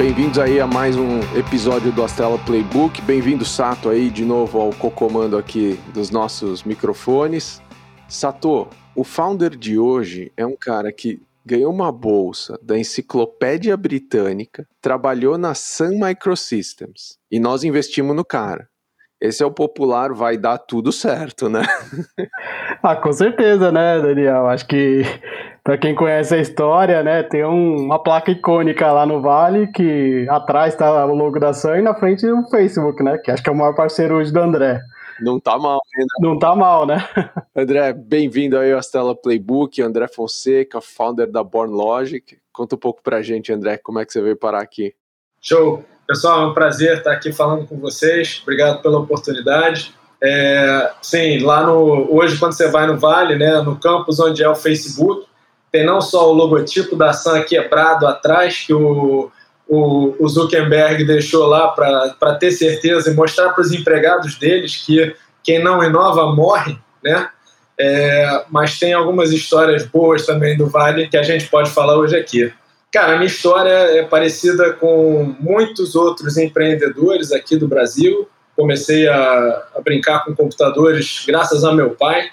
Bem-vindos aí a mais um episódio do Astela Playbook. Bem-vindo, Sato, aí de novo ao co-comando aqui dos nossos microfones. Sato, o founder de hoje é um cara que ganhou uma bolsa da Enciclopédia Britânica, trabalhou na Sun Microsystems e nós investimos no cara. Esse é o popular, vai dar tudo certo, né? ah, com certeza, né, Daniel? Acho que para quem conhece a história, né, tem um, uma placa icônica lá no Vale que atrás está o logo da Sun e na frente o Facebook, né? Que acho que é o maior parceiro hoje do André. Não tá mal, né? Não tá mal, né? André, bem-vindo aí ao Astela Playbook, André Fonseca, founder da Born Logic. Conta um pouco pra gente, André, como é que você veio parar aqui? Show! Pessoal, é um prazer estar aqui falando com vocês. Obrigado pela oportunidade. É, sim, lá no hoje quando você vai no Vale, né, no campus onde é o Facebook, tem não só o logotipo da Sam quebrado atrás que o, o, o Zuckerberg deixou lá para ter certeza e mostrar para os empregados deles que quem não inova morre, né? É, mas tem algumas histórias boas também do Vale que a gente pode falar hoje aqui. Cara, a minha história é parecida com muitos outros empreendedores aqui do Brasil. Comecei a, a brincar com computadores graças ao meu pai.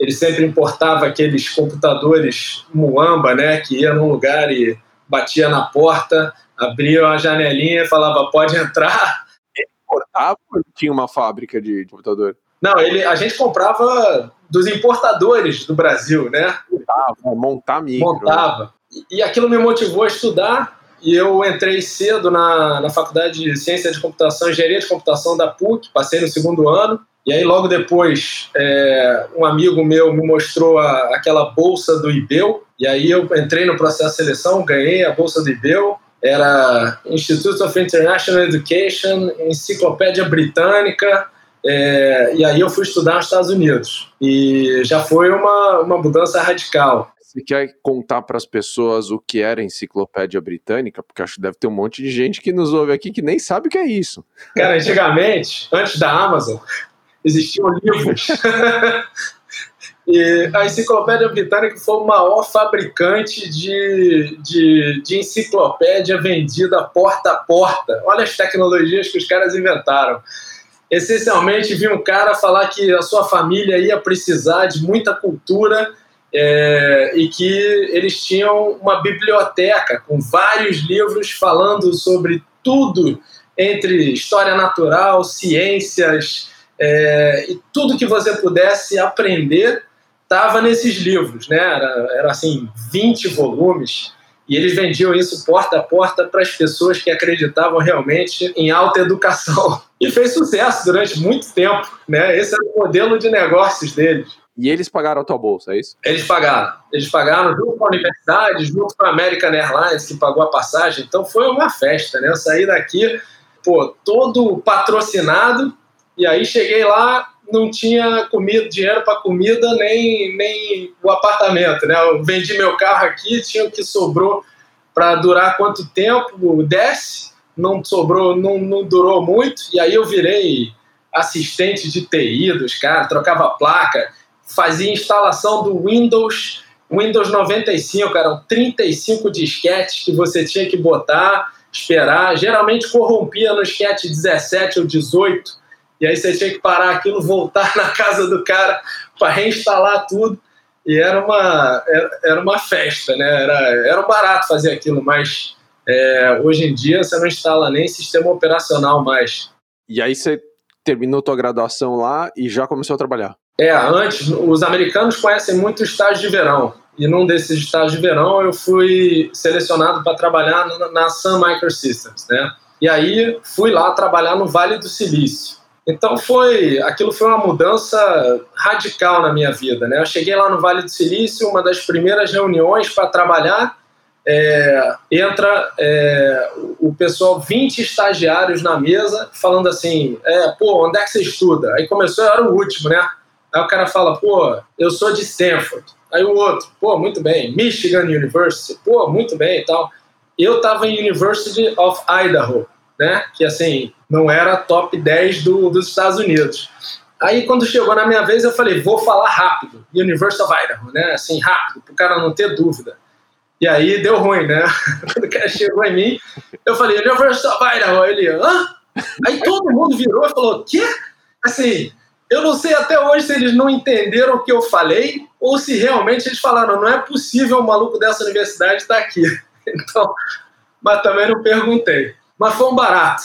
Ele sempre importava aqueles computadores muamba, né, que ia num lugar e batia na porta, abria a janelinha e falava pode entrar. Ele importava ou tinha uma fábrica de computador? Não, ele, a gente comprava dos importadores do Brasil, né? Montava, montar micro. Né? Montava. E aquilo me motivou a estudar e eu entrei cedo na, na Faculdade de Ciência de Computação, Engenharia de Computação da PUC, passei no segundo ano. E aí, logo depois, é, um amigo meu me mostrou a, aquela bolsa do IBEL. E aí, eu entrei no processo de seleção, ganhei a bolsa do IBEL. Era Institute of International Education, Enciclopédia Britânica. É, e aí, eu fui estudar nos Estados Unidos. E já foi uma, uma mudança radical. Você quer contar para as pessoas o que era enciclopédia britânica? Porque acho que deve ter um monte de gente que nos ouve aqui que nem sabe o que é isso. Cara, antigamente, antes da Amazon, existiam livros. e a enciclopédia britânica foi o maior fabricante de, de, de enciclopédia vendida porta a porta. Olha as tecnologias que os caras inventaram essencialmente vi um cara falar que a sua família ia precisar de muita cultura é, e que eles tinham uma biblioteca com vários livros falando sobre tudo entre história natural, ciências é, e tudo que você pudesse aprender estava nesses livros, né? Era, era assim 20 volumes e eles vendiam isso porta a porta para as pessoas que acreditavam realmente em alta educação e fez sucesso durante muito tempo, né? Esse era o modelo de negócios deles. E eles pagaram a tua bolsa, é isso? Eles pagaram. Eles pagaram junto com a universidade, junto com a American Airlines, que pagou a passagem. Então foi uma festa, né? Eu saí daqui, pô, todo patrocinado. E aí cheguei lá, não tinha comida, dinheiro para comida, nem, nem o apartamento, né? Eu vendi meu carro aqui, tinha o que sobrou para durar quanto tempo? Desce, não sobrou, não, não durou muito. E aí eu virei assistente de TI dos caras, trocava placa fazia instalação do Windows, Windows 95, eram 35 disquetes que você tinha que botar, esperar. Geralmente corrompia no disquete 17 ou 18, e aí você tinha que parar aquilo, voltar na casa do cara para reinstalar tudo. E era uma, era uma festa, né? Era, era barato fazer aquilo, mas é, hoje em dia você não instala nem sistema operacional mais. E aí você terminou tua graduação lá e já começou a trabalhar? É, antes, os americanos conhecem muito estágio de verão. E num desses estágios de verão eu fui selecionado para trabalhar na Sun Microsystems, né? E aí fui lá trabalhar no Vale do Silício. Então foi, aquilo foi uma mudança radical na minha vida, né? Eu cheguei lá no Vale do Silício, uma das primeiras reuniões para trabalhar, é, entra é, o pessoal, 20 estagiários na mesa, falando assim, é, pô, onde é que você estuda? Aí começou, eu era o último, né? Aí o cara fala, pô, eu sou de Stanford. Aí o outro, pô, muito bem. Michigan University, pô, muito bem e tal. Eu tava em University of Idaho, né? Que assim, não era top 10 do, dos Estados Unidos. Aí quando chegou na minha vez, eu falei, vou falar rápido. University of Idaho, né? Assim, rápido, pro cara não ter dúvida. E aí deu ruim, né? Quando o cara chegou em mim, eu falei, Universal Idaho. Ele, hã? Aí todo mundo virou e falou, quê? Assim, eu não sei até hoje se eles não entenderam o que eu falei ou se realmente eles falaram, não é possível um maluco dessa universidade estar aqui. Então, mas também não perguntei. Mas foi um barato.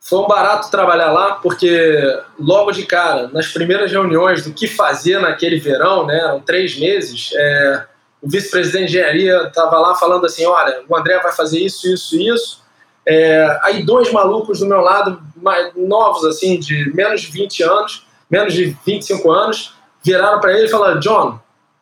Foi um barato trabalhar lá, porque logo de cara, nas primeiras reuniões do que fazer naquele verão, né, eram três meses, é, o vice-presidente de engenharia estava lá falando assim: olha, o André vai fazer isso, isso, isso. É, aí dois malucos do meu lado, mais novos, assim, de menos de 20 anos, menos de 25 anos, viraram para ele e falaram: John,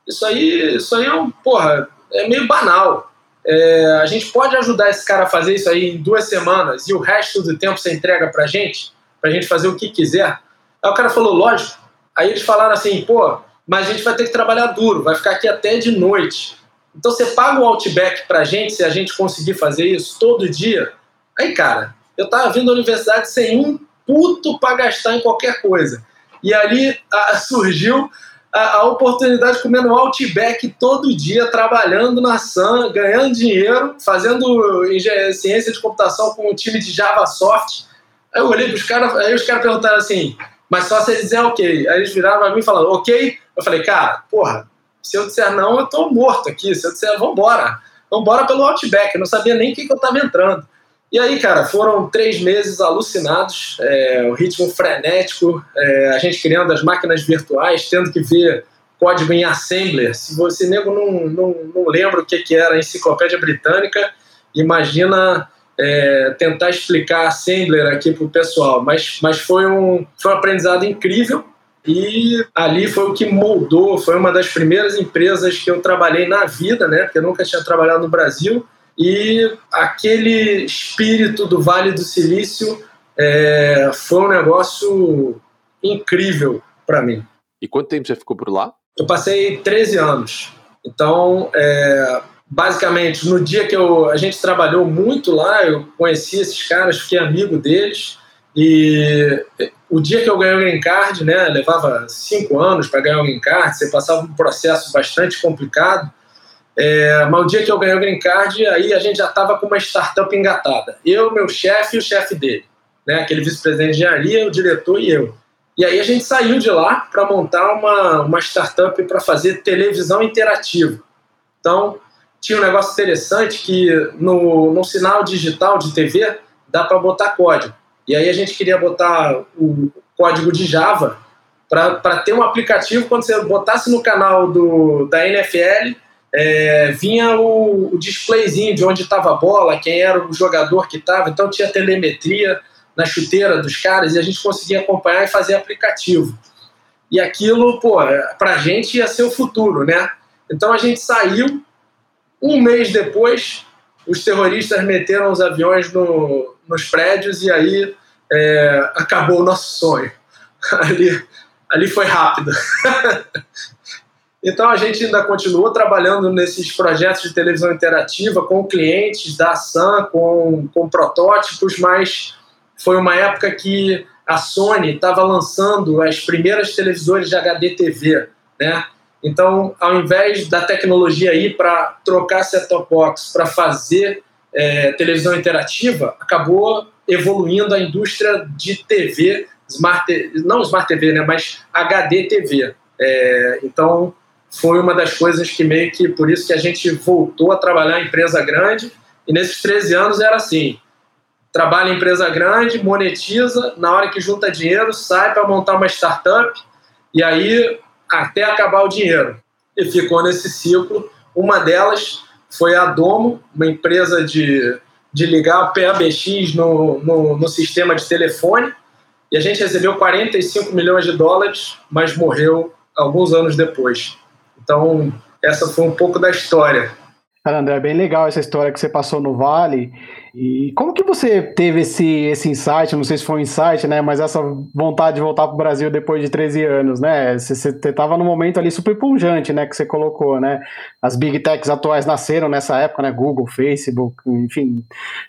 isso aí, isso aí é um, porra, é meio banal. É, a gente pode ajudar esse cara a fazer isso aí em duas semanas e o resto do tempo você entrega pra gente, pra gente fazer o que quiser. Aí o cara falou, lógico. Aí eles falaram assim, pô, mas a gente vai ter que trabalhar duro, vai ficar aqui até de noite. Então você paga o Outback pra gente se a gente conseguir fazer isso todo dia. Aí, cara, eu tava vindo à universidade sem um puto pra gastar em qualquer coisa. E ali a, surgiu a, a, oportunidade de comer no Outback todo dia, trabalhando na SAM, ganhando dinheiro, fazendo ciência de computação com um time de JavaSoft. Aí eu olhei para os caras, aí os caras perguntaram assim, mas só se eles disserem ok. Aí eles viraram para mim e falaram, ok. Eu falei, cara, porra, se eu disser não, eu tô morto aqui. Se eu disser, vambora. Vambora pelo Outback. Eu não sabia nem o que, que eu estava entrando. E aí, cara, foram três meses alucinados, é, o ritmo frenético, é, a gente criando as máquinas virtuais, tendo que ver código em Assembler. Se você nego não, não, não lembra o que, que era a enciclopédia britânica, imagina é, tentar explicar Assembler aqui para o pessoal. Mas, mas foi, um, foi um aprendizado incrível e ali foi o que moldou, foi uma das primeiras empresas que eu trabalhei na vida, né? Porque eu nunca tinha trabalhado no Brasil e aquele espírito do Vale do Silício é, foi um negócio incrível para mim. E quanto tempo você ficou por lá? Eu passei 13 anos. Então, é, basicamente, no dia que eu, a gente trabalhou muito lá, eu conheci esses caras, fiquei amigo deles. E o dia que eu ganhei o Green Card, né, levava cinco anos para ganhar o Green Card, você passava um processo bastante complicado. É, mas o dia que eu ganhei o Green Card, aí a gente já estava com uma startup engatada. Eu, meu chefe e o chefe dele. Né? Aquele vice-presidente de engenharia, o diretor e eu. E aí a gente saiu de lá para montar uma, uma startup para fazer televisão interativa. Então, tinha um negócio interessante que no, no sinal digital de TV dá para botar código. E aí a gente queria botar o código de Java para ter um aplicativo quando você botasse no canal do, da NFL é, vinha o, o, displayzinho de onde estava a bola, quem era o jogador que estava, então tinha telemetria na chuteira dos caras e a gente conseguia acompanhar e fazer aplicativo. E aquilo, pô, pra gente ia ser o futuro, né? Então a gente saiu, um mês depois, os terroristas meteram os aviões no, nos prédios e aí é, acabou o nosso sonho. Ali, ali foi rápido. Então a gente ainda continuou trabalhando nesses projetos de televisão interativa com clientes da Sam, com, com protótipos, mas foi uma época que a Sony estava lançando as primeiras televisores de HD TV, né? Então, ao invés da tecnologia ir para trocar set-top box para fazer é, televisão interativa, acabou evoluindo a indústria de TV, smart, não smart TV, né, mas HD TV. É, então, foi uma das coisas que meio que por isso que a gente voltou a trabalhar em empresa grande. E nesses 13 anos era assim: trabalha em empresa grande, monetiza, na hora que junta dinheiro, sai para montar uma startup e aí até acabar o dinheiro. E ficou nesse ciclo. Uma delas foi a Domo, uma empresa de, de ligar PABX no, no, no sistema de telefone. E a gente recebeu 45 milhões de dólares, mas morreu alguns anos depois. Então, essa foi um pouco da história. André, é bem legal essa história que você passou no Vale. E como que você teve esse, esse insight? Não sei se foi um insight, né? Mas essa vontade de voltar para o Brasil depois de 13 anos, né? Você estava num momento ali super punjante, né? Que você colocou, né? As big techs atuais nasceram nessa época, né? Google, Facebook, enfim,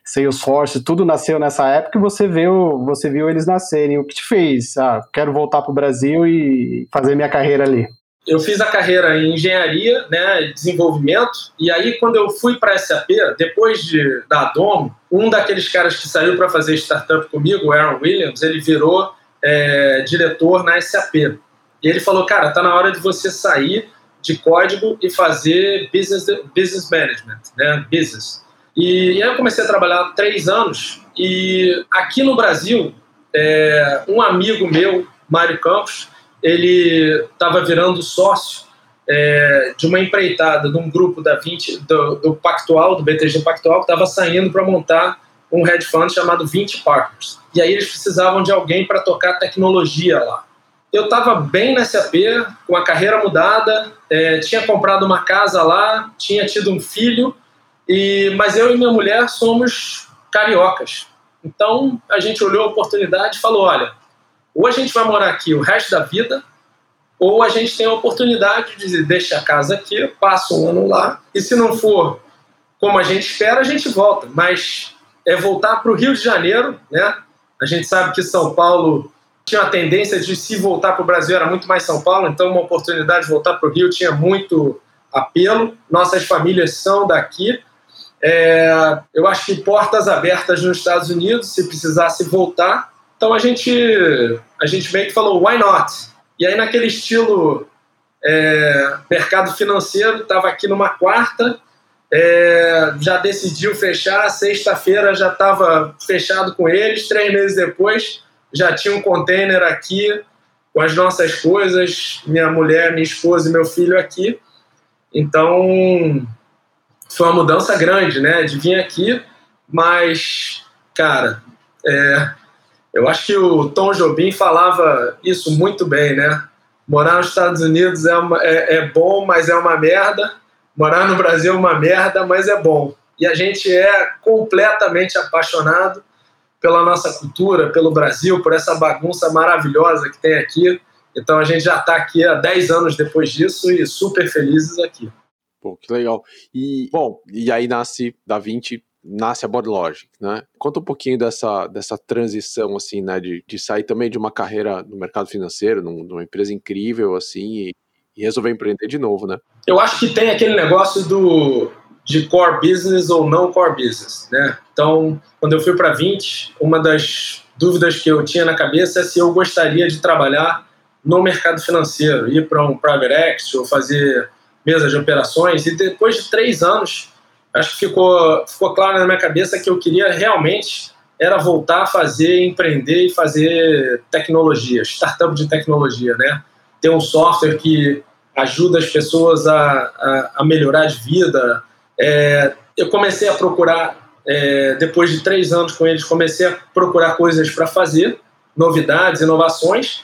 Salesforce, tudo nasceu nessa época e você viu, você viu eles nascerem. O que te fez? Ah, quero voltar para o Brasil e fazer minha carreira ali. Eu fiz a carreira em engenharia, né, desenvolvimento, e aí quando eu fui para a SAP, depois de, da Domo, um daqueles caras que saiu para fazer startup comigo, o Aaron Williams, ele virou é, diretor na SAP. E ele falou, cara, tá na hora de você sair de código e fazer business, business management, né, business. E, e aí eu comecei a trabalhar três anos, e aqui no Brasil, é, um amigo meu, Mário Campos, ele estava virando sócio é, de uma empreitada de um grupo da 20, do, do Pactual, do BTG Pactual, que estava saindo para montar um hedge fund chamado 20 Partners. E aí eles precisavam de alguém para tocar tecnologia lá. Eu estava bem na SAP, com a carreira mudada, é, tinha comprado uma casa lá, tinha tido um filho, e mas eu e minha mulher somos cariocas. Então a gente olhou a oportunidade e falou: olha, ou a gente vai morar aqui o resto da vida, ou a gente tem a oportunidade de deixar a casa aqui, passa um ano lá, e se não for como a gente espera, a gente volta. Mas é voltar para o Rio de Janeiro, né? A gente sabe que São Paulo tinha a tendência de se voltar para o Brasil era muito mais São Paulo, então uma oportunidade de voltar para o Rio tinha muito apelo. Nossas famílias são daqui. É, eu acho que portas abertas nos Estados Unidos, se precisasse voltar, então a gente, a gente meio que falou, why not? E aí, naquele estilo é, mercado financeiro, estava aqui numa quarta, é, já decidiu fechar, sexta-feira já estava fechado com eles, três meses depois já tinha um container aqui com as nossas coisas, minha mulher, minha esposa e meu filho aqui. Então foi uma mudança grande, né? De vir aqui, mas, cara, é, eu acho que o Tom Jobim falava isso muito bem, né? Morar nos Estados Unidos é, uma, é, é bom, mas é uma merda. Morar no Brasil é uma merda, mas é bom. E a gente é completamente apaixonado pela nossa cultura, pelo Brasil, por essa bagunça maravilhosa que tem aqui. Então a gente já está aqui há 10 anos depois disso e super felizes aqui. Pô, que legal. E, bom, e aí nasce Da 20 nasce a BodyLogic, né? Conta um pouquinho dessa, dessa transição, assim, né, de, de sair também de uma carreira no mercado financeiro, num, numa empresa incrível, assim, e, e, resolver empreender de novo, né? Eu acho que tem aquele negócio do de core business ou não core business, né? Então, quando eu fui para 20, uma das dúvidas que eu tinha na cabeça é se eu gostaria de trabalhar no mercado financeiro, ir para um private equity ou fazer mesa de operações. E depois de três anos, acho que ficou, ficou claro na minha cabeça que eu queria realmente era voltar a fazer, empreender e fazer tecnologia, startup de tecnologia, né? Ter um software que ajuda as pessoas a, a, a melhorar de vida. É, eu comecei a procurar, é, depois de três anos com eles, comecei a procurar coisas para fazer, novidades, inovações.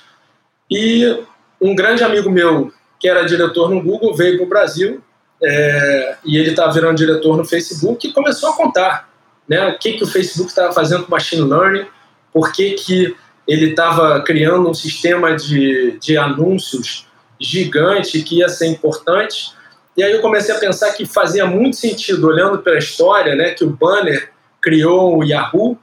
E um grande amigo meu, que era diretor no Google, veio para o Brasil é, e ele estava virando diretor no Facebook e começou a contar né, o que, que o Facebook estava fazendo com machine learning, por que, que ele estava criando um sistema de, de anúncios gigante que ia ser importante. E aí eu comecei a pensar que fazia muito sentido, olhando pela história, né, que o Banner criou o Yahoo,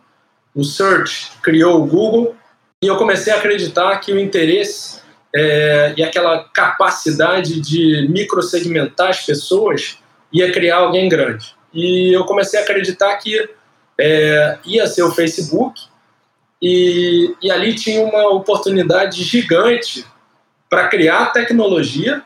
o Search criou o Google, e eu comecei a acreditar que o interesse é, e aquela capacidade de microsegmentar as pessoas ia criar alguém grande. E eu comecei a acreditar que é, ia ser o Facebook, e, e ali tinha uma oportunidade gigante para criar tecnologia,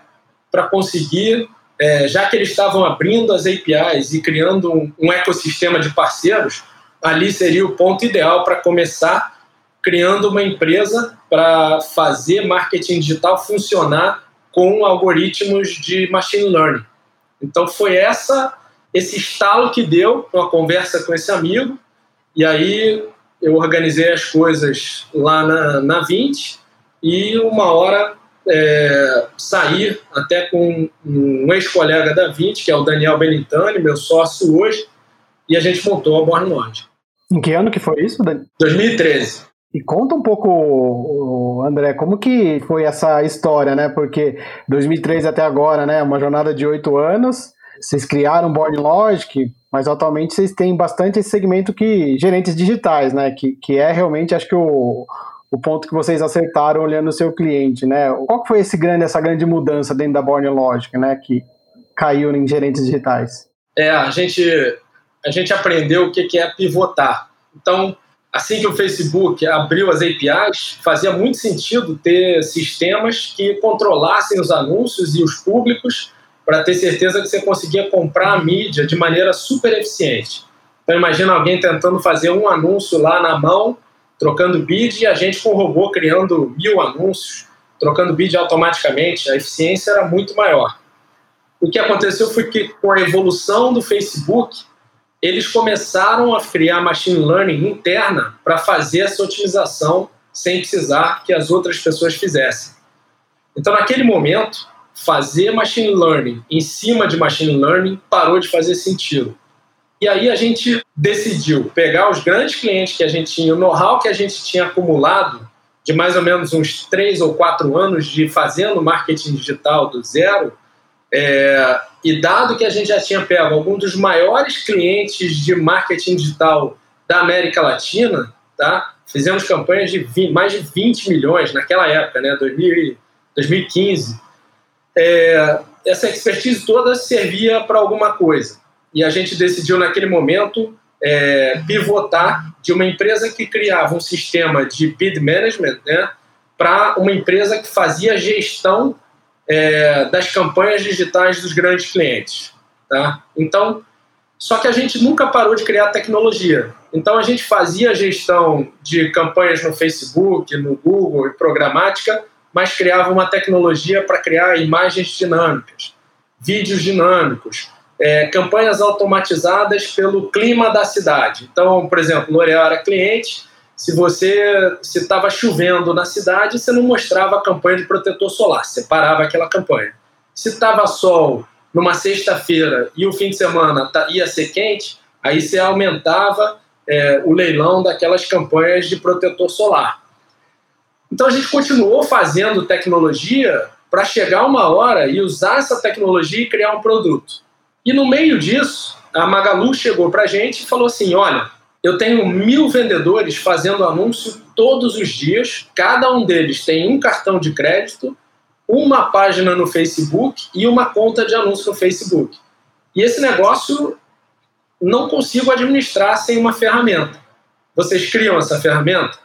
para conseguir, é, já que eles estavam abrindo as APIs e criando um, um ecossistema de parceiros, ali seria o ponto ideal para começar criando uma empresa para fazer marketing digital funcionar com algoritmos de machine learning. Então foi essa esse estalo que deu uma conversa com esse amigo e aí eu organizei as coisas lá na, na 20 e uma hora é, sair até com um ex-colega da 20, que é o Daniel Benintani, meu sócio hoje, e a gente montou a Born Lodge. Em que ano que foi isso, Dani? 2013. E conta um pouco, André, como que foi essa história, né? Porque 2003 até agora, né? Uma jornada de oito anos. Vocês criaram Born Logic, mas atualmente vocês têm bastante esse segmento que gerentes digitais, né? Que, que é realmente, acho que o, o ponto que vocês acertaram olhando o seu cliente, né? Qual foi esse grande, essa grande mudança dentro da Born Logic, né? Que caiu em gerentes digitais? É, a gente, a gente aprendeu o que é pivotar. Então, assim que o Facebook abriu as APIs, fazia muito sentido ter sistemas que controlassem os anúncios e os públicos para ter certeza que você conseguia comprar a mídia de maneira super eficiente. Então, imagina alguém tentando fazer um anúncio lá na mão, trocando bid, e a gente com o robô criando mil anúncios, trocando bid automaticamente. A eficiência era muito maior. O que aconteceu foi que, com a evolução do Facebook, eles começaram a criar machine learning interna para fazer essa otimização sem precisar que as outras pessoas fizessem. Então, naquele momento, fazer machine learning em cima de machine learning parou de fazer sentido. E aí a gente decidiu pegar os grandes clientes que a gente tinha, o know-how que a gente tinha acumulado de mais ou menos uns três ou quatro anos de fazendo marketing digital do zero, é, e dado que a gente já tinha pego algum dos maiores clientes de marketing digital da América Latina, tá? fizemos campanhas de 20, mais de 20 milhões naquela época, né? 2000, 2015 é, essa expertise toda servia para alguma coisa. E a gente decidiu, naquele momento, é, pivotar de uma empresa que criava um sistema de bid management né, para uma empresa que fazia gestão é, das campanhas digitais dos grandes clientes. Tá? Então, só que a gente nunca parou de criar tecnologia. Então, a gente fazia gestão de campanhas no Facebook, no Google e programática mas criava uma tecnologia para criar imagens dinâmicas, vídeos dinâmicos, é, campanhas automatizadas pelo clima da cidade. Então, por exemplo, L'Oréal era cliente, se você se estava chovendo na cidade, você não mostrava a campanha de protetor solar, você parava aquela campanha. Se estava sol numa sexta-feira e o fim de semana tá, ia ser quente, aí você aumentava é, o leilão daquelas campanhas de protetor solar. Então a gente continuou fazendo tecnologia para chegar uma hora e usar essa tecnologia e criar um produto. E no meio disso, a Magalu chegou para a gente e falou assim: olha, eu tenho mil vendedores fazendo anúncio todos os dias, cada um deles tem um cartão de crédito, uma página no Facebook e uma conta de anúncio no Facebook. E esse negócio não consigo administrar sem uma ferramenta. Vocês criam essa ferramenta?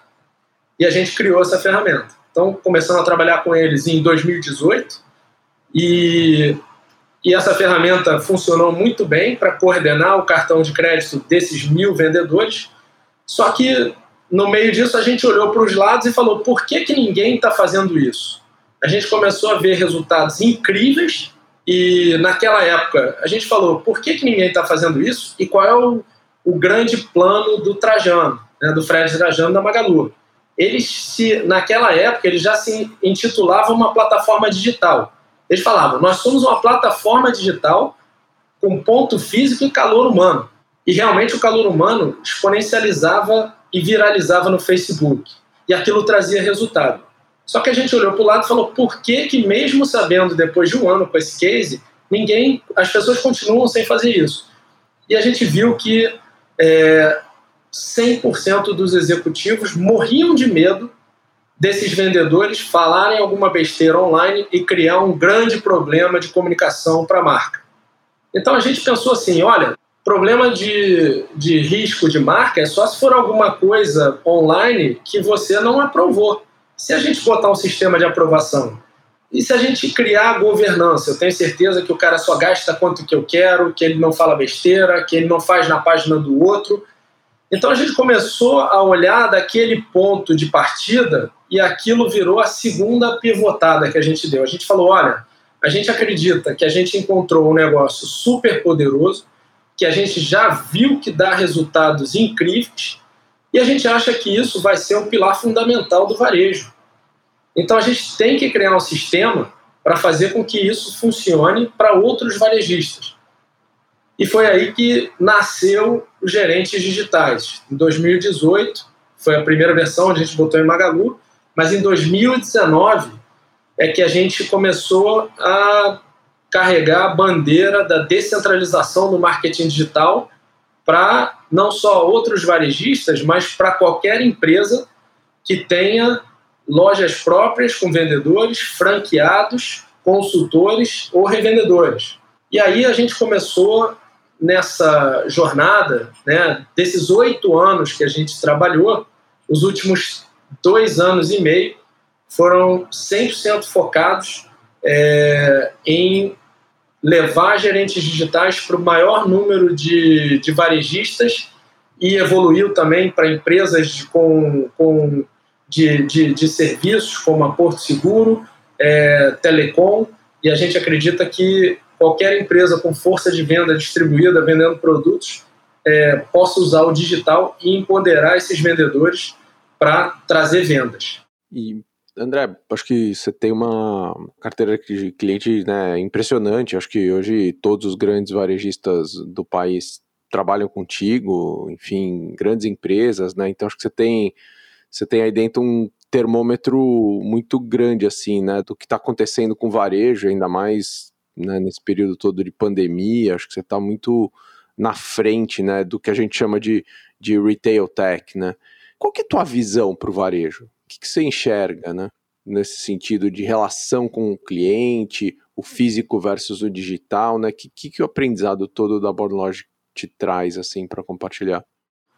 e a gente criou essa ferramenta. Então, começando a trabalhar com eles em 2018 e, e essa ferramenta funcionou muito bem para coordenar o cartão de crédito desses mil vendedores. Só que no meio disso a gente olhou para os lados e falou: por que, que ninguém está fazendo isso? A gente começou a ver resultados incríveis e naquela época a gente falou: por que, que ninguém está fazendo isso e qual é o, o grande plano do Trajano, né, do Fred Trajano da Magalu? eles se, naquela época, eles já se intitulavam uma plataforma digital. Eles falavam, nós somos uma plataforma digital com ponto físico e calor humano. E realmente o calor humano exponencializava e viralizava no Facebook. E aquilo trazia resultado. Só que a gente olhou para o lado e falou, por que que mesmo sabendo depois de um ano com esse case, ninguém, as pessoas continuam sem fazer isso? E a gente viu que é, 100% dos executivos morriam de medo desses vendedores falarem alguma besteira online e criar um grande problema de comunicação para a marca. Então a gente pensou assim: olha, problema de, de risco de marca é só se for alguma coisa online que você não aprovou. Se a gente botar um sistema de aprovação e se a gente criar governança, eu tenho certeza que o cara só gasta quanto que eu quero, que ele não fala besteira, que ele não faz na página do outro, então a gente começou a olhar daquele ponto de partida e aquilo virou a segunda pivotada que a gente deu. A gente falou: olha, a gente acredita que a gente encontrou um negócio super poderoso, que a gente já viu que dá resultados incríveis e a gente acha que isso vai ser um pilar fundamental do varejo. Então a gente tem que criar um sistema para fazer com que isso funcione para outros varejistas. E foi aí que nasceu os gerentes digitais. Em 2018, foi a primeira versão, a gente botou em Magalu, mas em 2019 é que a gente começou a carregar a bandeira da descentralização do marketing digital para não só outros varejistas, mas para qualquer empresa que tenha lojas próprias com vendedores, franqueados, consultores ou revendedores. E aí a gente começou nessa jornada, né, desses oito anos que a gente trabalhou, os últimos dois anos e meio foram 100% focados é, em levar gerentes digitais para o maior número de, de varejistas e evoluiu também para empresas com, com de, de, de, serviços como a Porto Seguro, é, Telecom, e a gente acredita que qualquer empresa com força de venda distribuída, vendendo produtos, é, possa usar o digital e empoderar esses vendedores para trazer vendas. E André, acho que você tem uma carteira de cliente né, impressionante. Acho que hoje todos os grandes varejistas do país trabalham contigo, enfim, grandes empresas, né? Então acho que você tem você tem aí dentro um termômetro muito grande assim, né, do que está acontecendo com o varejo, ainda mais né, nesse período todo de pandemia. Acho que você está muito na frente, né, do que a gente chama de, de retail tech, né? Qual que é a tua visão para o varejo? que, que você enxerga, né? Nesse sentido de relação com o cliente, o físico versus o digital, né? Que que, que o aprendizado todo da Bornlogic te traz assim para compartilhar?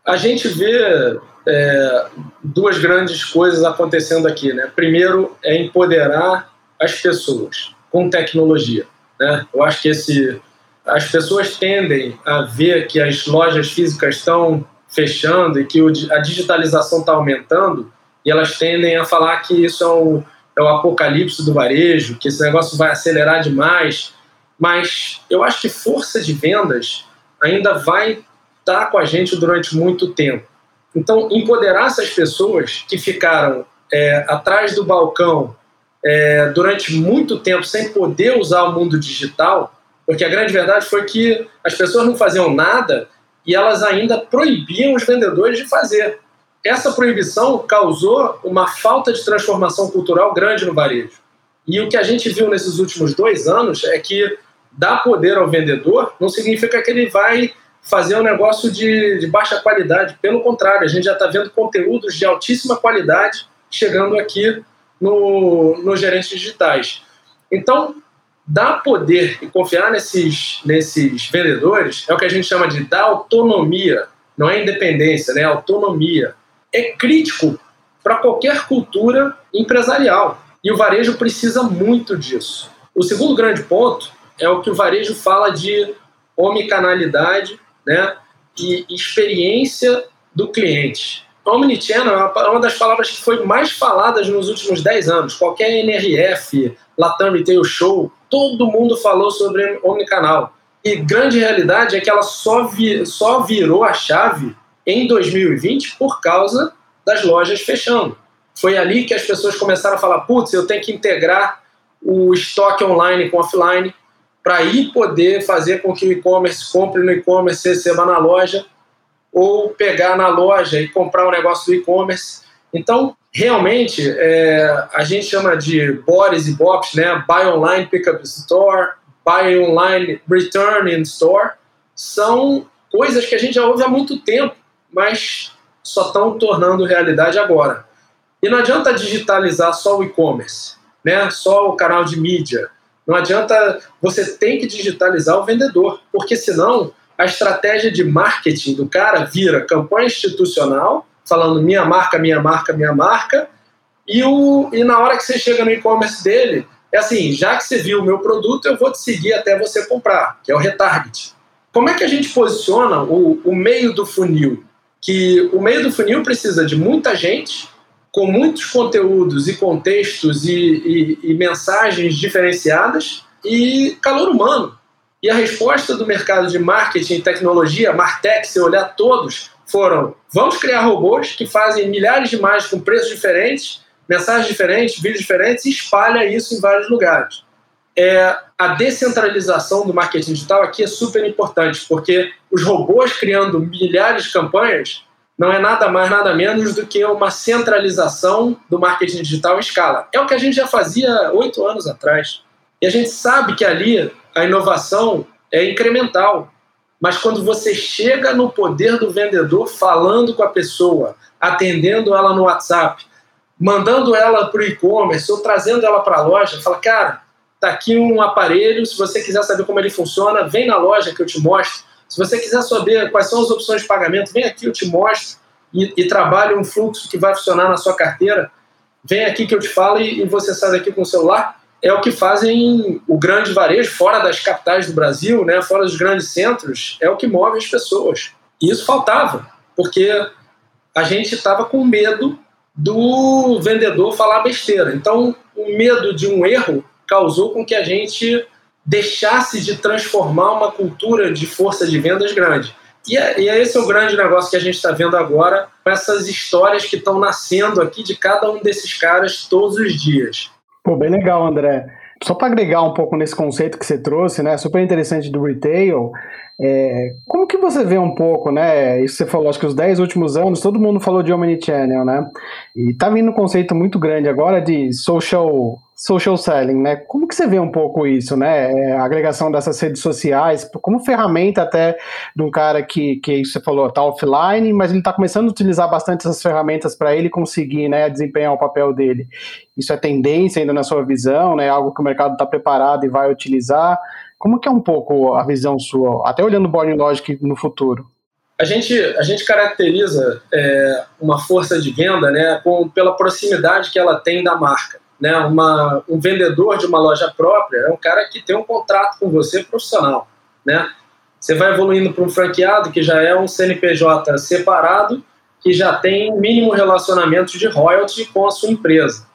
A gente vê é, duas grandes coisas acontecendo aqui, né? Primeiro é empoderar as pessoas com tecnologia, né? Eu acho que esse as pessoas tendem a ver que as lojas físicas estão fechando e que a digitalização está aumentando e elas tendem a falar que isso é o, é o apocalipse do varejo, que esse negócio vai acelerar demais. Mas eu acho que força de vendas ainda vai estar com a gente durante muito tempo. Então, empoderar essas pessoas que ficaram é, atrás do balcão é, durante muito tempo sem poder usar o mundo digital, porque a grande verdade foi que as pessoas não faziam nada e elas ainda proibiam os vendedores de fazer essa proibição causou uma falta de transformação cultural grande no varejo. E o que a gente viu nesses últimos dois anos é que dar poder ao vendedor não significa que ele vai fazer um negócio de, de baixa qualidade. Pelo contrário, a gente já está vendo conteúdos de altíssima qualidade chegando aqui no, nos gerentes digitais. Então, dar poder e confiar nesses, nesses vendedores é o que a gente chama de dar autonomia, não é independência, né? autonomia é crítico para qualquer cultura empresarial. E o varejo precisa muito disso. O segundo grande ponto é o que o varejo fala de omnicanalidade né, e experiência do cliente. Omnichannel é uma das palavras que foi mais faladas nos últimos 10 anos. Qualquer NRF, Latam Retail Show, todo mundo falou sobre omnicanal. E grande realidade é que ela só, vi, só virou a chave em 2020 por causa das lojas fechando. Foi ali que as pessoas começaram a falar: putz, eu tenho que integrar o estoque online com offline para aí poder fazer com que o e-commerce compre no e-commerce, receba na loja, ou pegar na loja e comprar um negócio do e-commerce. Então, realmente, é, a gente chama de BORES e BOPs, né? Buy Online, Pick Up Store, Buy Online, Return in Store, são coisas que a gente já ouve há muito tempo mas só estão tornando realidade agora. E não adianta digitalizar só o e-commerce, né? só o canal de mídia. Não adianta, você tem que digitalizar o vendedor, porque senão a estratégia de marketing do cara vira campanha institucional, falando minha marca, minha marca, minha marca, e, o, e na hora que você chega no e-commerce dele, é assim, já que você viu o meu produto, eu vou te seguir até você comprar, que é o retarget. Como é que a gente posiciona o, o meio do funil? que o meio do funil precisa de muita gente, com muitos conteúdos e contextos e, e, e mensagens diferenciadas e calor humano. E a resposta do mercado de marketing e tecnologia, Martech, se olhar todos, foram: vamos criar robôs que fazem milhares de imagens com preços diferentes, mensagens diferentes, vídeos diferentes e espalha isso em vários lugares. É, a descentralização do marketing digital aqui é super importante, porque os robôs criando milhares de campanhas não é nada mais, nada menos do que uma centralização do marketing digital em escala. É o que a gente já fazia oito anos atrás. E a gente sabe que ali a inovação é incremental. Mas quando você chega no poder do vendedor falando com a pessoa, atendendo ela no WhatsApp, mandando ela para o e-commerce ou trazendo ela para a loja, fala, cara, tá aqui um aparelho, se você quiser saber como ele funciona, vem na loja que eu te mostro. Se você quiser saber quais são as opções de pagamento, vem aqui, eu te mostro e, e trabalhe um fluxo que vai funcionar na sua carteira. Vem aqui que eu te falo e, e você sai daqui com o celular. É o que fazem o grande varejo, fora das capitais do Brasil, né, fora dos grandes centros, é o que move as pessoas. E isso faltava, porque a gente estava com medo do vendedor falar besteira. Então, o medo de um erro causou com que a gente deixasse de transformar uma cultura de força de vendas grande. E, é, e é esse é o grande negócio que a gente está vendo agora, essas histórias que estão nascendo aqui de cada um desses caras todos os dias. Pô, bem legal, André. Só para agregar um pouco nesse conceito que você trouxe, né, super interessante do retail, é, como que você vê um pouco, né? Isso você falou, acho que os 10 últimos anos, todo mundo falou de Omnichannel, né? E tá vindo um conceito muito grande agora de social social selling, né? Como que você vê um pouco isso, né? É, a agregação dessas redes sociais, como ferramenta até de um cara que, que você falou, tá offline, mas ele está começando a utilizar bastante essas ferramentas para ele conseguir, né, desempenhar o papel dele. Isso é tendência ainda na sua visão, né? Algo que o mercado está preparado e vai utilizar. Como que é um pouco a visão sua, até olhando o Born Logic no futuro? A gente, a gente caracteriza é, uma força de venda né, com, pela proximidade que ela tem da marca. Né? Uma, um vendedor de uma loja própria é um cara que tem um contrato com você profissional. Né? Você vai evoluindo para um franqueado que já é um CNPJ separado, que já tem mínimo relacionamento de royalty com a sua empresa.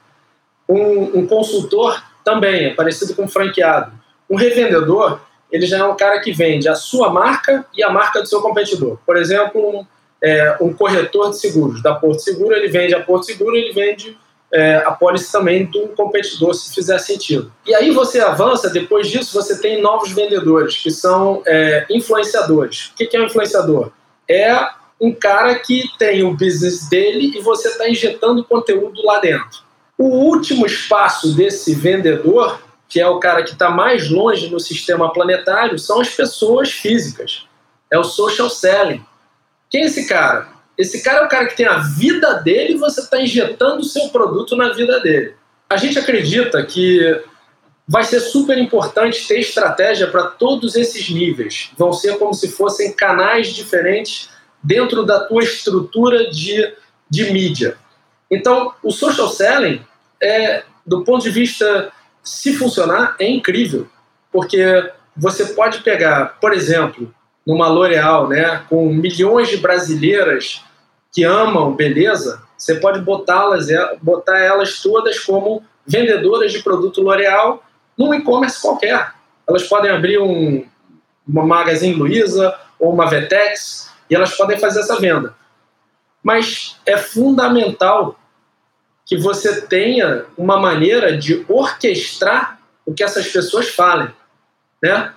Um, um consultor também é parecido com um franqueado um revendedor, ele já é um cara que vende a sua marca e a marca do seu competidor. Por exemplo, um, é, um corretor de seguros da Porto Seguro, ele vende a Porto Seguro, ele vende é, a pólice também do competidor, se fizer sentido. E aí você avança, depois disso você tem novos vendedores, que são é, influenciadores. O que é um influenciador? É um cara que tem o business dele e você está injetando conteúdo lá dentro. O último espaço desse vendedor que é o cara que está mais longe no sistema planetário, são as pessoas físicas. É o social selling. Quem é esse cara? Esse cara é o cara que tem a vida dele e você está injetando o seu produto na vida dele. A gente acredita que vai ser super importante ter estratégia para todos esses níveis. Vão ser como se fossem canais diferentes dentro da tua estrutura de, de mídia. Então, o social selling, é, do ponto de vista se funcionar, é incrível, porque você pode pegar, por exemplo, numa L'Oréal, né, com milhões de brasileiras que amam beleza, você pode botá-las, botar elas todas como vendedoras de produto L'Oréal num e-commerce qualquer. Elas podem abrir um, uma Magazine Luiza ou uma Vetex e elas podem fazer essa venda. Mas é fundamental que você tenha uma maneira de orquestrar o que essas pessoas falem, né?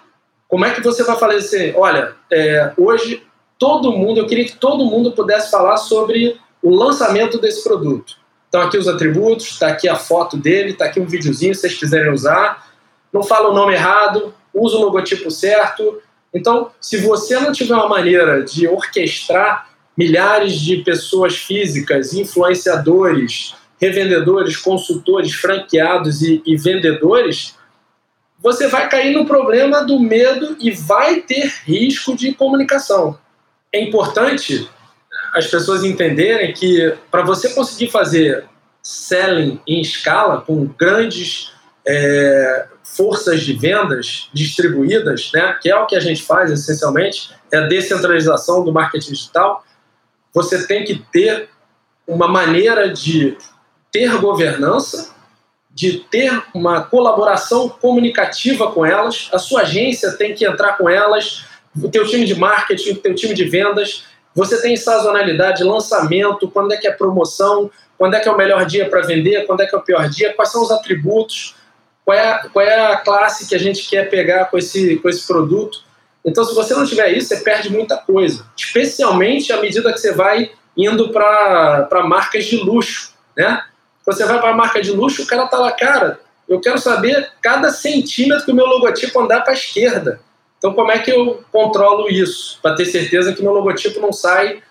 Como é que você vai falar assim, olha, é, hoje todo mundo, eu queria que todo mundo pudesse falar sobre o lançamento desse produto. Então aqui os atributos, está aqui a foto dele, está aqui um videozinho, se vocês quiserem usar. Não fala o nome errado, usa o logotipo certo. Então, se você não tiver uma maneira de orquestrar milhares de pessoas físicas, influenciadores, revendedores, consultores, franqueados e, e vendedores, você vai cair no problema do medo e vai ter risco de comunicação. É importante as pessoas entenderem que para você conseguir fazer selling em escala com grandes é, forças de vendas distribuídas, né, que é o que a gente faz essencialmente, é a descentralização do marketing digital, você tem que ter uma maneira de ter governança, de ter uma colaboração comunicativa com elas. A sua agência tem que entrar com elas, o teu time de marketing, o teu time de vendas. Você tem sazonalidade, lançamento, quando é que é promoção, quando é que é o melhor dia para vender, quando é que é o pior dia, quais são os atributos, qual é, qual é a classe que a gente quer pegar com esse, com esse produto. Então, se você não tiver isso, você perde muita coisa, especialmente à medida que você vai indo para marcas de luxo, né? Você vai para a marca de luxo, o cara tá lá, cara, eu quero saber cada centímetro que o meu logotipo andar para a esquerda. Então, como é que eu controlo isso? Para ter certeza que meu logotipo não sai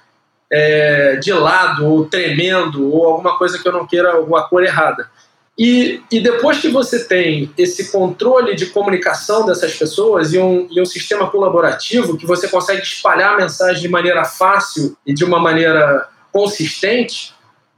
é, de lado, ou tremendo, ou alguma coisa que eu não queira, alguma cor errada. E, e depois que você tem esse controle de comunicação dessas pessoas e um, e um sistema colaborativo que você consegue espalhar a mensagem de maneira fácil e de uma maneira consistente,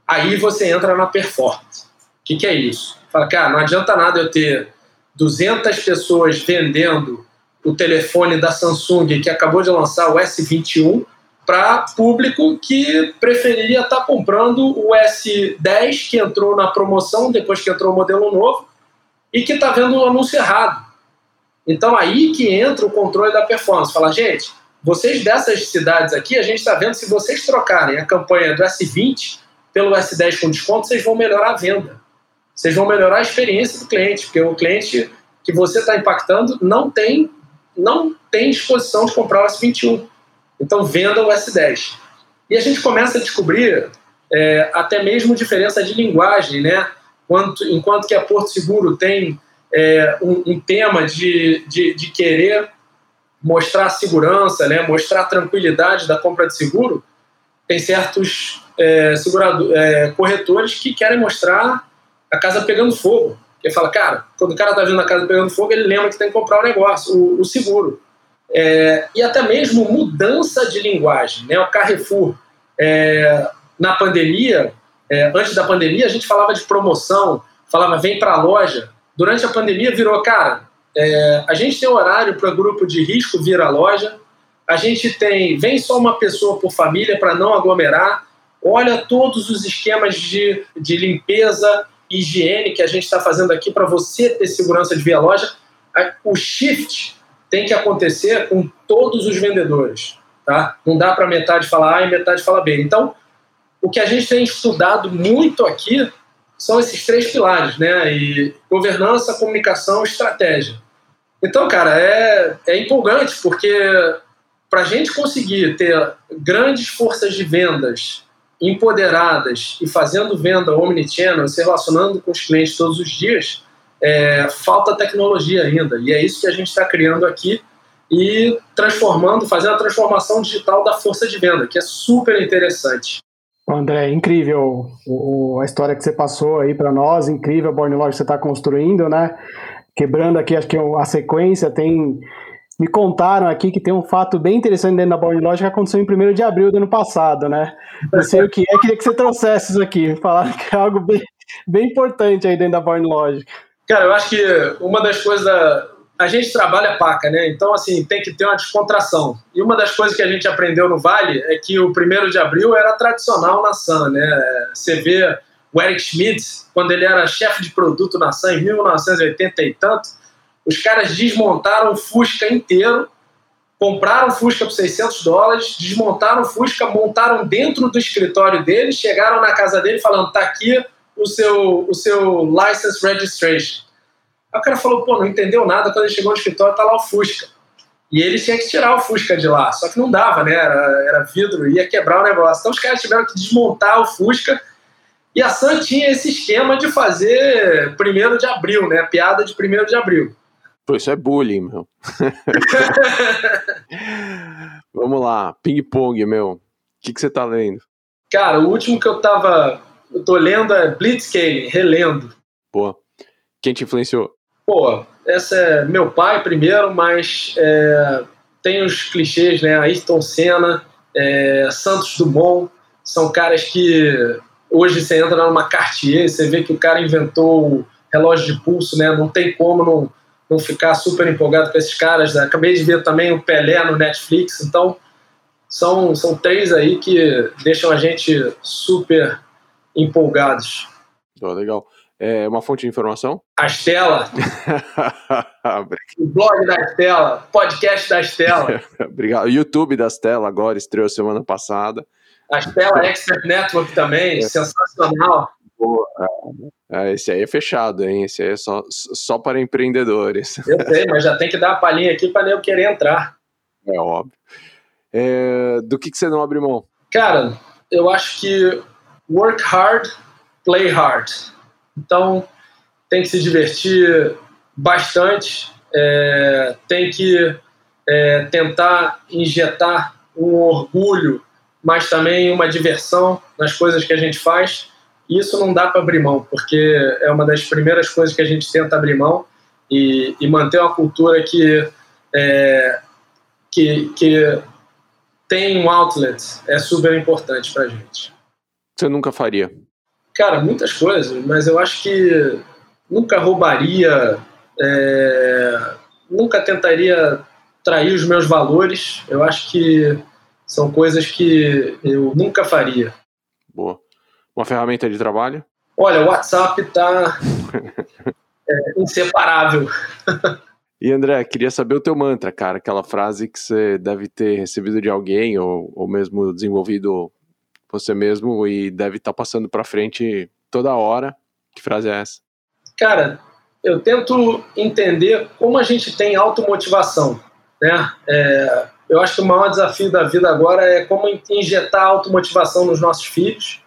aí você entra na performance. O que, que é isso? Fala, cara, não adianta nada eu ter 200 pessoas vendendo o telefone da Samsung que acabou de lançar o S21 para público que preferiria estar tá comprando o S10 que entrou na promoção depois que entrou o modelo novo e que está vendo o anúncio errado. Então aí que entra o controle da performance. Fala, gente, vocês dessas cidades aqui, a gente está vendo se vocês trocarem a campanha do S20 pelo S10 com desconto, vocês vão melhorar a venda. Vocês vão melhorar a experiência do cliente, porque o cliente que você está impactando não tem, não tem disposição de comprar o S21. Então venda o S10. E a gente começa a descobrir é, até mesmo diferença de linguagem, né? Enquanto, enquanto que a Porto Seguro tem é, um, um, tema de, de, de, querer mostrar segurança, né? mostrar tranquilidade da compra de seguro, tem certos é, é, corretores que querem mostrar a casa pegando fogo. Ele fala, cara, quando o cara está vendo a casa pegando fogo, ele lembra que tem que comprar o negócio, o, o seguro é, e até mesmo mudança de linguagem. Né? O Carrefour, é, na pandemia, é, antes da pandemia, a gente falava de promoção, falava vem para a loja. Durante a pandemia virou, cara, é, a gente tem horário para grupo de risco vir à loja, a gente tem, vem só uma pessoa por família para não aglomerar, olha todos os esquemas de, de limpeza, higiene que a gente está fazendo aqui para você ter segurança de vir à loja. O shift tem que acontecer com todos os vendedores. Tá? Não dá para metade falar A e metade falar B. Então, o que a gente tem estudado muito aqui são esses três pilares, né? E governança, comunicação, estratégia. Então, cara, é, é empolgante porque para a gente conseguir ter grandes forças de vendas empoderadas e fazendo venda omnichannel, se relacionando com os clientes todos os dias, é, falta tecnologia ainda. E é isso que a gente está criando aqui e transformando, fazendo a transformação digital da força de venda, que é super interessante. André, incrível o, a história que você passou aí para nós, incrível a Born Lodge que você está construindo, né? Quebrando aqui, acho que a sequência tem. Me contaram aqui que tem um fato bem interessante dentro da Born Lodge que aconteceu em 1 de abril do ano passado, né? Não sei o que é, queria que você trouxesse isso aqui, falar que é algo bem, bem importante aí dentro da Born Lodge. Cara, eu acho que uma das coisas. A gente trabalha paca, né? Então, assim, tem que ter uma descontração. E uma das coisas que a gente aprendeu no Vale é que o primeiro de abril era tradicional na Sun, né? Você vê o Eric Schmidt, quando ele era chefe de produto na Sun em 1980 e tanto, os caras desmontaram o Fusca inteiro, compraram o Fusca por 600 dólares, desmontaram o Fusca, montaram dentro do escritório dele, chegaram na casa dele falando: tá aqui o seu, o seu license registration. Aí o cara falou, pô, não entendeu nada, quando ele chegou no escritório tá lá o Fusca. E ele tinha que tirar o Fusca de lá, só que não dava, né? Era, era vidro, ia quebrar o negócio. Então os caras tiveram que desmontar o Fusca. E a Sam tinha esse esquema de fazer primeiro de abril, né? Piada de primeiro de abril. Pô, isso é bullying, meu. Vamos lá, ping-pong, meu. O que, que você tá lendo? Cara, o último que eu tava eu tô lendo é Blitzscaling, relendo. Pô, quem te influenciou? Pô, essa é meu pai primeiro, mas é, tem os clichês, né? Ayrton Senna, é, Santos Dumont, são caras que hoje você entra numa Cartier, você vê que o cara inventou o relógio de pulso, né? Não tem como não, não ficar super empolgado com esses caras. Né? Acabei de ver também o Pelé no Netflix, então são, são três aí que deixam a gente super empolgados. Oh, legal. É uma fonte de informação? A Estela. o blog da Estela, podcast da Estela. Obrigado. YouTube da Estela agora estreou semana passada. A Estela Expert Network também, é. sensacional. É, esse aí é fechado, hein? Esse aí é só, só para empreendedores. Eu sei, mas já tem que dar uma palhinha aqui para eu querer entrar. É óbvio. É, do que, que você não abre mão? Cara, eu acho que work hard, play hard. Então, tem que se divertir bastante, é, tem que é, tentar injetar um orgulho mas também uma diversão nas coisas que a gente faz. E isso não dá para abrir mão, porque é uma das primeiras coisas que a gente tenta abrir mão e, e manter uma cultura que, é, que, que tem um outlet é super importante para a gente. Você nunca faria? Cara, muitas coisas, mas eu acho que nunca roubaria, é, nunca tentaria trair os meus valores. Eu acho que são coisas que eu nunca faria. Boa. Uma ferramenta de trabalho? Olha, o WhatsApp está é, inseparável. E André, queria saber o teu mantra, cara, aquela frase que você deve ter recebido de alguém ou, ou mesmo desenvolvido você mesmo e deve estar tá passando para frente toda hora. Que frase é essa? Cara, eu tento entender como a gente tem automotivação, né? É, eu acho que o maior desafio da vida agora é como injetar automotivação nos nossos filhos.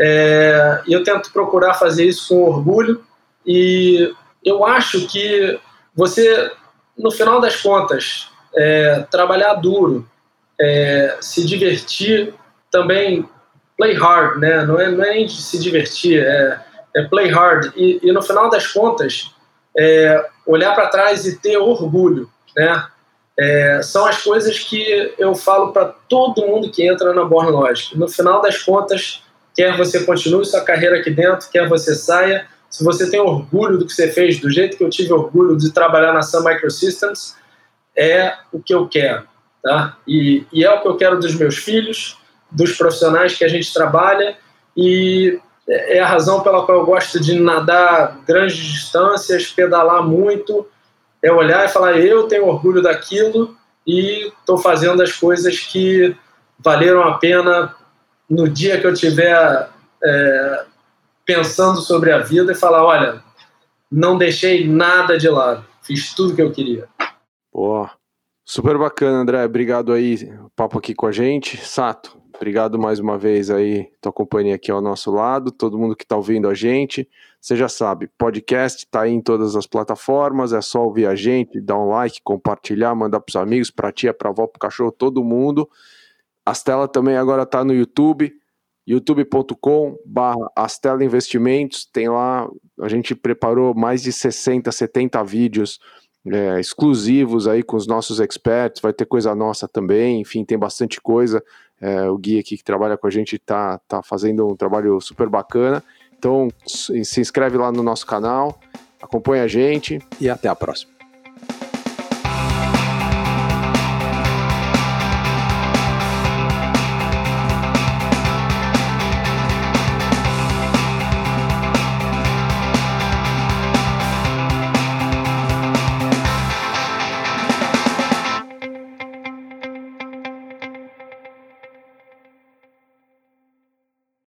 É, eu tento procurar fazer isso com orgulho. E eu acho que você, no final das contas, é, trabalhar duro, é, se divertir também, play hard, né? Não é, não é nem se divertir, é, é play hard. E, e, no final das contas, é, olhar para trás e ter orgulho, né? É, são as coisas que eu falo para todo mundo que entra na Born Logic. No final das contas, quer você continue sua carreira aqui dentro, quer você saia, se você tem orgulho do que você fez, do jeito que eu tive orgulho de trabalhar na Sun Microsystems, é o que eu quero. Tá? E, e é o que eu quero dos meus filhos, dos profissionais que a gente trabalha, e é a razão pela qual eu gosto de nadar grandes distâncias, pedalar muito, é olhar e falar: eu tenho orgulho daquilo e estou fazendo as coisas que valeram a pena no dia que eu tiver é, pensando sobre a vida e falar: olha, não deixei nada de lado, fiz tudo que eu queria. Boa. Super bacana, André. Obrigado aí, papo aqui com a gente. Sato, obrigado mais uma vez aí, tua companhia aqui ao nosso lado, todo mundo que está ouvindo a gente. Você já sabe, podcast está aí em todas as plataformas, é só ouvir a gente, dar um like, compartilhar, mandar para os amigos, para tia, para avó, para cachorro, todo mundo. As telas também agora tá no YouTube youtube.com barra Astela Investimentos, tem lá, a gente preparou mais de 60, 70 vídeos é, exclusivos aí com os nossos experts, vai ter coisa nossa também, enfim, tem bastante coisa, é, o Gui aqui que trabalha com a gente tá, tá fazendo um trabalho super bacana, então se inscreve lá no nosso canal, acompanha a gente e até a próxima.